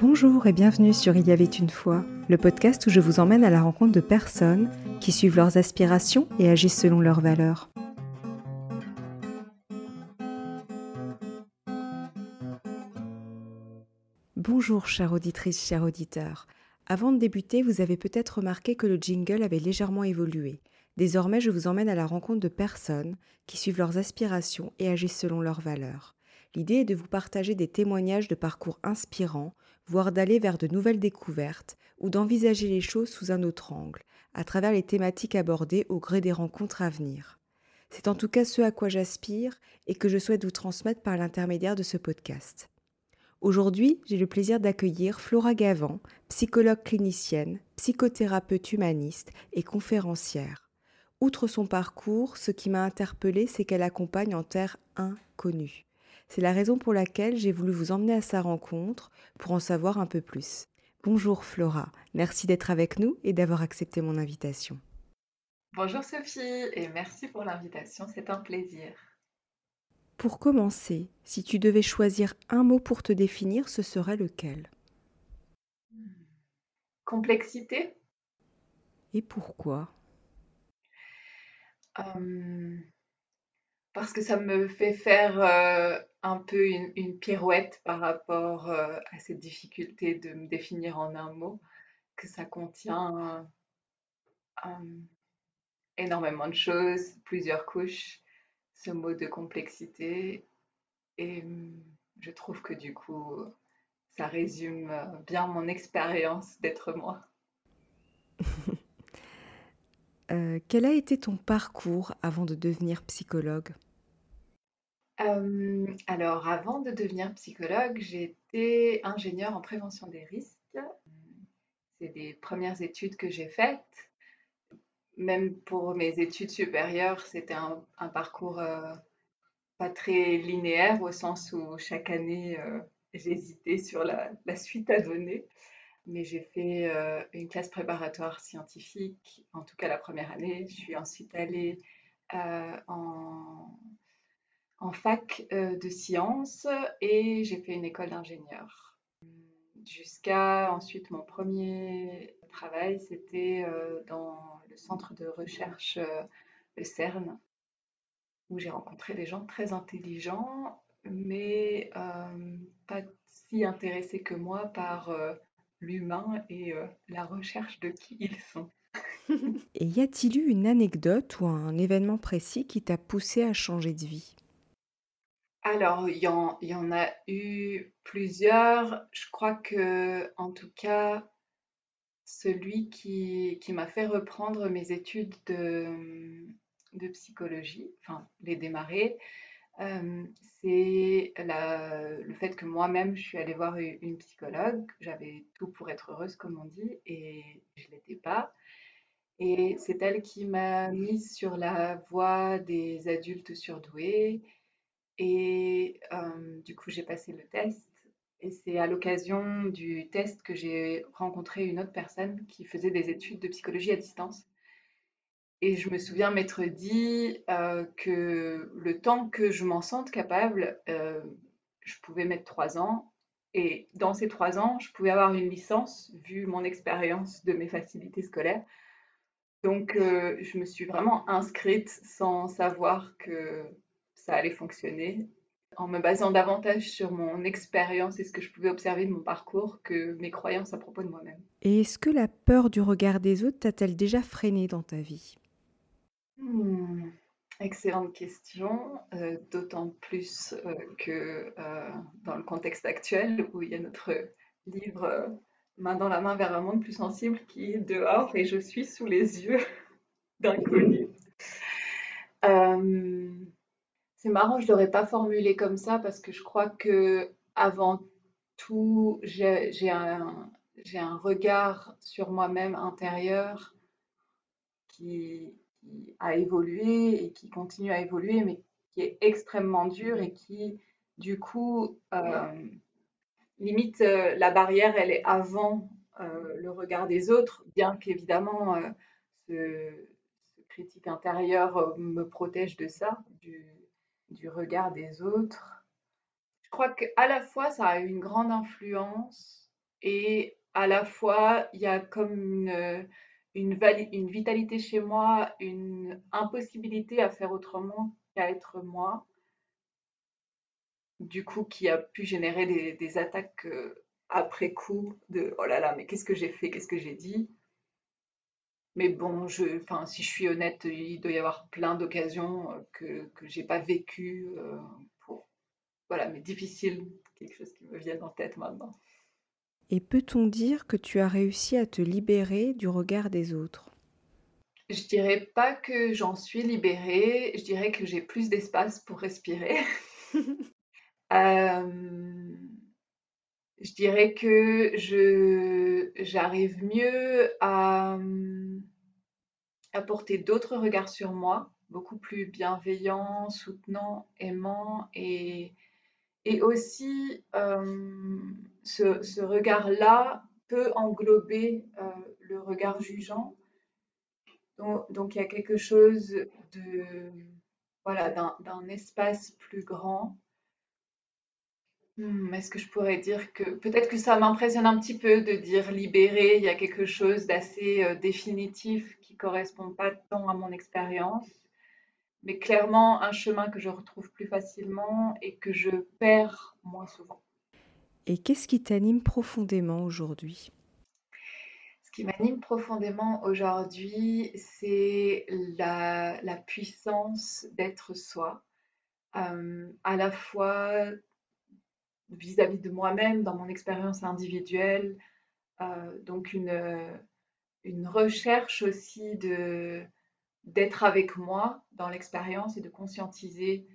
Bonjour et bienvenue sur Il y avait une fois, le podcast où je vous emmène à la rencontre de personnes qui suivent leurs aspirations et agissent selon leurs valeurs. Bonjour chère auditrice, chers auditeurs. Avant de débuter, vous avez peut-être remarqué que le jingle avait légèrement évolué. Désormais, je vous emmène à la rencontre de personnes qui suivent leurs aspirations et agissent selon leurs valeurs. L'idée est de vous partager des témoignages de parcours inspirants voire d'aller vers de nouvelles découvertes ou d'envisager les choses sous un autre angle, à travers les thématiques abordées au gré des rencontres à venir. C'est en tout cas ce à quoi j'aspire et que je souhaite vous transmettre par l'intermédiaire de ce podcast. Aujourd'hui, j'ai le plaisir d'accueillir Flora Gavant, psychologue clinicienne, psychothérapeute humaniste et conférencière. Outre son parcours, ce qui m'a interpellée, c'est qu'elle accompagne en terre inconnue. C'est la raison pour laquelle j'ai voulu vous emmener à sa rencontre pour en savoir un peu plus. Bonjour Flora, merci d'être avec nous et d'avoir accepté mon invitation. Bonjour Sophie et merci pour l'invitation, c'est un plaisir. Pour commencer, si tu devais choisir un mot pour te définir, ce serait lequel? Complexité. Et pourquoi? Hum, Parce que ça me fait faire euh, un peu une, pirouette par rapport euh, à cette difficulté de me définir en un mot, que ça contient euh, énormément de choses, plusieurs couches, ce mot de complexité. Et hum, je trouve que du coup, ça résume bien mon expérience d'être moi. quel a été ton parcours avant de devenir psychologue? Alors, avant de devenir psychologue, j'étais ingénieure en prévention des risques. C'est des premières études que j'ai faites. Même pour mes études supérieures, c'était un, parcours euh, pas très linéaire au sens où chaque année, euh, j'hésitais sur la, suite à donner. Mais j'ai fait euh, une classe préparatoire scientifique, en tout cas la première année. Je suis ensuite allée en en fac euh, de sciences et j'ai fait une école d'ingénieur. Jusqu'à ensuite mon premier travail, c'était euh, dans le centre de recherche, euh, le CERN, où j'ai rencontré des gens très intelligents, mais pas si intéressés que moi par l'humain et la recherche de qui ils sont. et y a-t-il eu une anecdote ou un événement précis qui t'a poussé à changer de vie? Alors, il y en a eu plusieurs. Je crois que, en tout cas, celui qui m'a fait reprendre mes études de, psychologie, enfin, les démarrer, euh, c'est le fait que moi-même, je suis allée voir une psychologue. J'avais tout pour être heureuse, comme on dit, et je ne l'étais pas. Et c'est elle qui m'a mise sur la voie des adultes surdoués et du coup, j'ai passé le test. Et c'est à l'occasion du test que j'ai rencontré une autre personne qui faisait des études de psychologie à distance. Et je me souviens m'être dit que le temps que je m'en sente capable, je pouvais mettre trois ans. Et dans ces trois ans, je pouvais avoir une licence vu mon expérience de mes facilités scolaires. Donc, je me suis vraiment inscrite sans savoir que ça allait fonctionner en me basant davantage sur mon expérience et ce que je pouvais observer de mon parcours que mes croyances à propos de moi-même. Et est-ce que la peur du regard des autres t'a-t-elle déjà freiné dans ta vie? Hmm, Excellente question, euh, d'autant plus euh, que euh, dans le contexte actuel où il y a notre livre Main dans la main vers un monde plus sensible qui est dehors et je suis sous les yeux d'inconnus. C'est marrant, je ne l'aurais pas formulé comme ça parce que je crois que avant tout, j'ai un, regard sur moi-même intérieur qui, a évolué et qui continue à évoluer, mais qui est extrêmement dur et qui, du coup, euh, limite euh, la barrière, elle est avant euh, le regard des autres, bien qu'évidemment, ce, ce, critique intérieur me protège de ça, du, du regard des autres. Je crois qu'à la fois, ça a eu une grande influence et à la fois, il y a comme une, une, vitalité chez moi, une impossibilité à faire autrement qu'à être moi, du coup, qui a pu générer des, des attaques euh, après coup de oh là là, mais qu'est-ce que j'ai fait, qu'est-ce que j'ai dit? Mais bon, je, enfin, si je suis honnête, il doit y avoir plein d'occasions euh, que, que j'ai pas vécues euh, pour, voilà, mais difficile, quelque chose qui me vient en tête maintenant. Et peut-on dire que tu as réussi à te libérer du regard des autres? Je dirais pas que j'en suis libérée, je dirais que j'ai plus d'espace pour respirer. Euh, je dirais que je j'arrive mieux à, apporter d'autres regards sur moi, beaucoup plus bienveillants, soutenants, aimants et et aussi, euh, ce, regard-là peut englober euh, le regard jugeant. Donc, il y a quelque chose de voilà d'un espace plus grand. Hmm, est-ce que je pourrais dire que peut-être que ça m'impressionne un petit peu de dire libéré, il y a quelque chose d'assez euh, définitif qui correspond pas tant à mon expérience mais clairement un chemin que je retrouve plus facilement et que je perds moins souvent. Et qu'est-ce qui t'anime profondément aujourd'hui? Ce qui m'anime profondément aujourd'hui, c'est la, puissance d'être soi, euh, à la fois vis-à-vis de moi-même, dans mon expérience individuelle, euh, donc une, recherche aussi d'être avec moi dans l'expérience et de conscientiser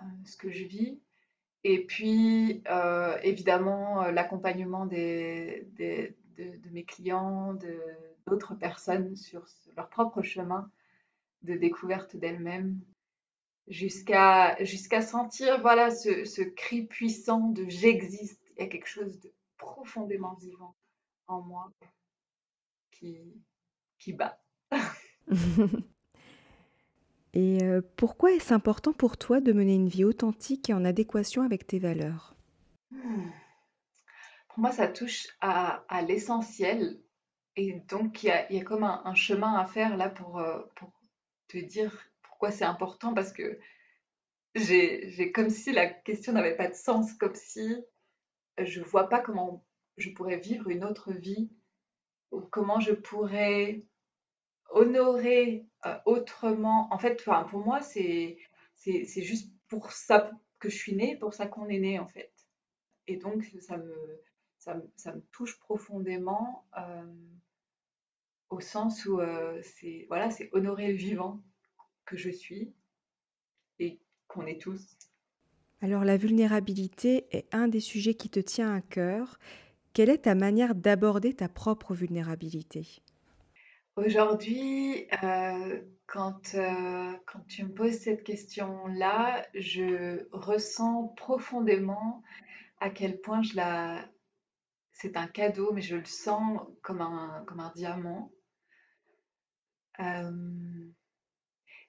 euh, ce que je vis. Et puis, euh, évidemment, l'accompagnement de, mes clients, d'autres personnes sur leur propre chemin de découverte d'elles-mêmes, jusqu'à jusqu'à sentir voilà ce, ce, cri puissant de j'existe. Il y a quelque chose de profondément vivant en moi qui, qui bat. Et euh, pourquoi est-ce important pour toi de mener une vie authentique et en adéquation avec tes valeurs? Hmm. Pour moi, ça touche à, l'essentiel. Et donc, il y a, comme un, chemin à faire là pour, euh, pour te dire c'est important, parce que j'ai comme si la question n'avait pas de sens, comme si je vois pas comment je pourrais vivre une autre vie, ou comment je pourrais honorer euh, autrement. En fait, pour moi, c'est juste pour ça que je suis née, pour ça qu'on est né, en fait. Et donc, ça me, ça me, ça me touche profondément euh, au sens où euh, c'est voilà, honorer le vivant que je suis et qu'on est tous. Alors, la vulnérabilité est un des sujets qui te tient à cœur. Quelle est ta manière d'aborder ta propre vulnérabilité? Aujourd'hui, euh, quand, euh, quand tu me poses cette question-là, je ressens profondément à quel point je la c'est un cadeau, mais je le sens comme un comme un diamant. Euh,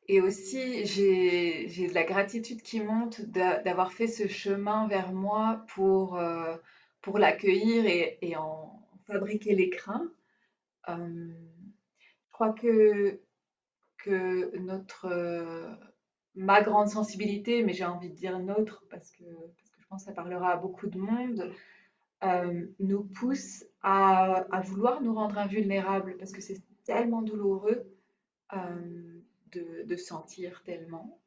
et aussi, j'ai de la gratitude qui monte d'avoir fait ce chemin vers moi pour, pour l'accueillir et et en fabriquer l'écrin crois que, que notre, euh, ma grande sensibilité, mais j'ai envie de dire notre, parce que, parce que je pense que ça parlera à beaucoup de monde, euh, nous pousse à, à, vouloir nous rendre invulnérables, parce que c'est tellement douloureux. Euh, de, sentir tellement.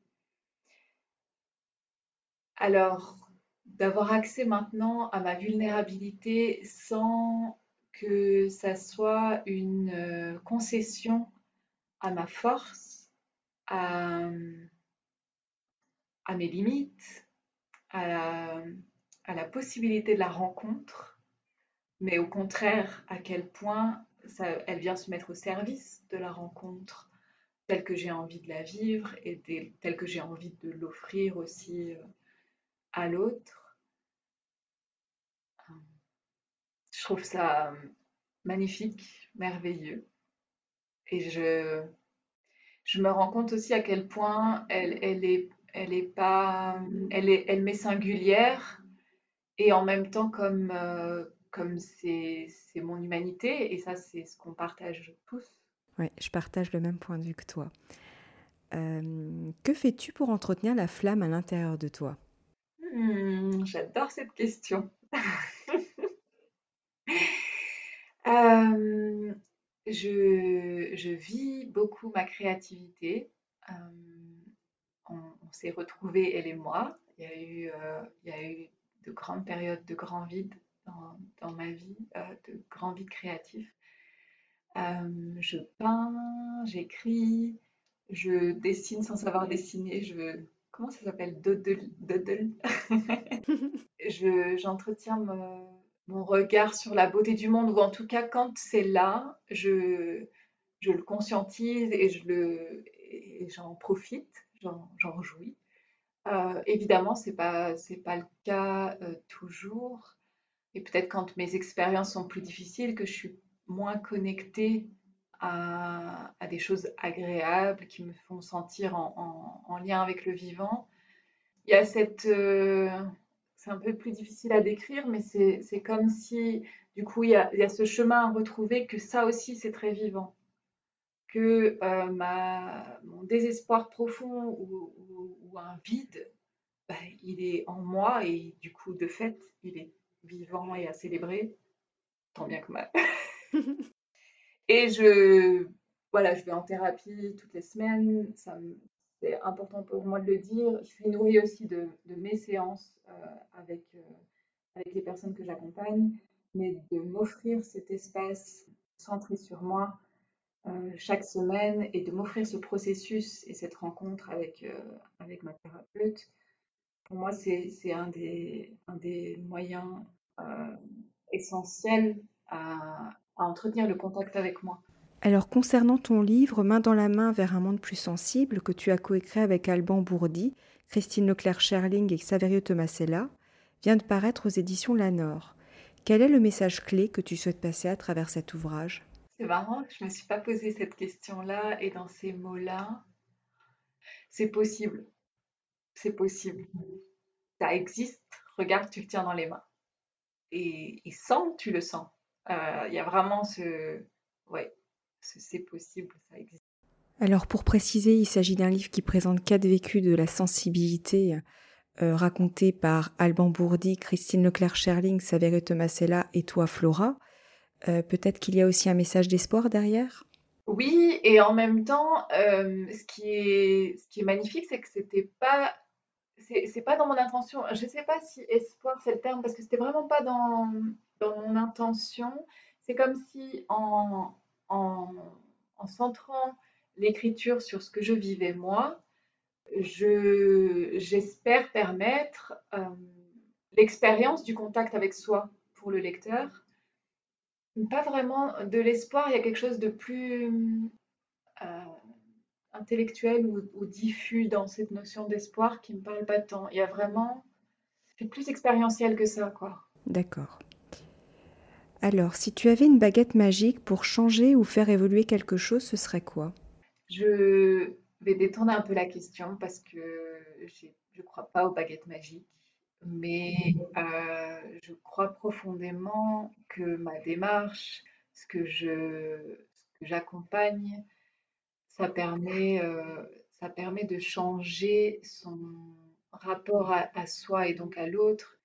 Alors, d'avoir accès maintenant à ma vulnérabilité sans que ça soit une euh, concession à ma force, à, mes limites, à la, possibilité de la rencontre, mais au contraire à quel point elle vient se mettre au service de la rencontre telle que j'ai envie de la vivre et telle que j'ai envie de l'offrir aussi euh, à l'autre. Je trouve ça euh, magnifique, merveilleux. Et je, je me rends compte aussi à quel point elle, elle est, elle est pas, elle est, elle m'est singulière et en même temps comme, euh, comme c'est mon humanité, et ça, c'est ce qu'on partage tous. Oui, je partage le même point de vue que toi. Euh, que fais-tu pour entretenir la flamme à l'intérieur de toi? Hmm, J'adore cette question. Euh, je, je, vis beaucoup ma créativité. Euh, on, s'est retrouvés, elle et moi. Il y, a eu, il y a eu de grandes périodes de grand vide dans, dans ma vie, de grands vides créatifs. je peins, j'écris, je dessine sans savoir dessiner. Je comment ça s'appelle? Doodle. je j'entretiens mon, regard sur la beauté du monde ou en tout cas quand c'est là, je je le conscientise et je le j'en profite, j'en jouis. Euh, évidemment, c'est pas c'est pas le cas euh, toujours. Et peut-être quand mes expériences sont plus difficiles, que je suis moins connectée à, des choses agréables qui me font sentir en, lien avec le vivant. Il y a cette... Euh, c'est un peu plus difficile à décrire, mais c'est comme si, du coup, il y, a, ce chemin à retrouver, que ça aussi, c'est très vivant. Que euh, mon désespoir profond ou, un vide, bah, il est en moi et du coup, de fait, il est vivant et à célébrer, tant bien que mal. Et je, voilà, je vais en thérapie toutes les semaines. c'est important pour moi de le dire. Je suis nourrie aussi de, mes séances euh, avec, euh, avec les personnes que j'accompagne, mais de m'offrir cet espace centré sur moi euh, chaque semaine et de m'offrir ce processus et cette rencontre avec, avec ma thérapeute. Pour moi, c'est un des, un des moyens essentiels à, à entretenir le contact avec moi. Alors concernant ton livre Main dans la main vers un monde plus sensible que tu as coécrit avec Alban Bourdi, Christine Leclerc-Scherling et Saverio Tomasella, vient de paraître aux éditions Lanor. Quel est le message clé que tu souhaites passer à travers cet ouvrage? C'est marrant je ne me suis pas posé cette question-là et dans ces mots-là, c'est possible. C'est possible. Ça existe. Regarde, tu le tiens dans les mains. Et, et sens, tu le sens. Euh, il y a vraiment ce... Ouais, c'est possible, ça existe. Alors pour préciser, il s'agit d'un livre qui présente quatre vécus de la sensibilité euh, racontés par Alban Bourdi, Christine Leclerc-Scherling, Saverio Tomasella et toi Flora. Euh, peut-être qu'il y a aussi un message d'espoir derrière? Oui, et en même temps, ce, qui est, ce qui est magnifique, c'est que c'était pas c'est pas dans mon intention. Je ne sais pas si espoir c'est le terme parce que c'était vraiment pas dans, dans mon intention. C'est comme si en, en, centrant l'écriture sur ce que je vivais moi, j'espère permettre euh, l'expérience du contact avec soi pour le lecteur. Pas vraiment de l'espoir, il y a quelque chose de plus euh, intellectuel ou, diffus dans cette notion d'espoir qui me parle pas tant. Il y a vraiment, c'est plus expérientiel que ça, quoi. D'accord. Alors, si tu avais une baguette magique pour changer ou faire évoluer quelque chose, ce serait quoi? Je vais détourner un peu la question parce que je ne crois pas aux baguettes magiques, mais euh, je crois profondément que ma démarche, ce que j'accompagne, euh, ça permet de changer son rapport à soi et donc à l'autre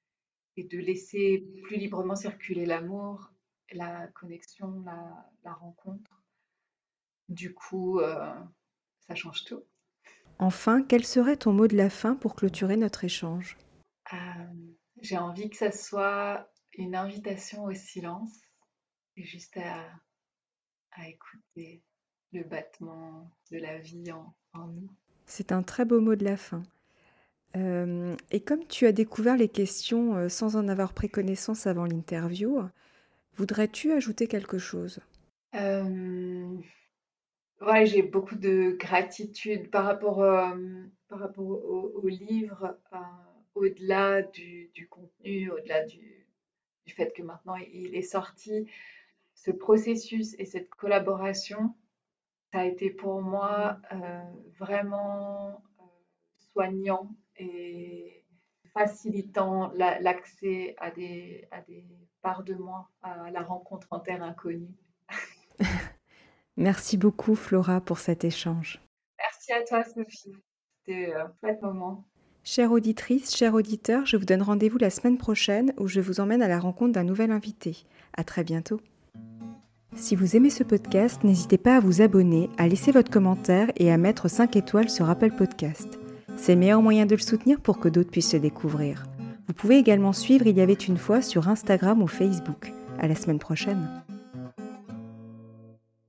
et de laisser plus librement circuler l'amour, la connexion, la, rencontre. Du coup, euh, ça change tout. Enfin, quel serait ton mot de la fin pour clôturer notre échange? Euh, J'ai envie que ça soit une invitation au silence et juste à, écouter le battement de la vie en nous. C'est un très beau mot de la fin. Euh, et comme tu as découvert les questions sans en avoir pris connaissance avant l'interview, voudrais-tu ajouter quelque chose? Euh, j'ai beaucoup de gratitude par rapport, par rapport au, livre, au-delà du, contenu, au-delà du, du, fait que maintenant il est sorti. Ce processus et cette collaboration, ça a été pour moi vraiment soignant et facilitant l'accès à des, à des parts de moi, à la rencontre en terre inconnue. Merci beaucoup Flora pour cet échange. Merci à toi Sophie, c'était un chouette moment. Chère auditrice, chers auditeurs, je vous donne rendez-vous la semaine prochaine où je vous emmène à la rencontre d'un nouvel invité. À très bientôt. Si vous aimez ce podcast, n'hésitez pas à vous abonner, à laisser votre commentaire et à mettre 5 étoiles sur Apple Podcast. C'est le meilleur moyen de le soutenir pour que d'autres puissent le découvrir. Vous pouvez également suivre Il y avait une fois sur Instagram ou Facebook. À la semaine prochaine.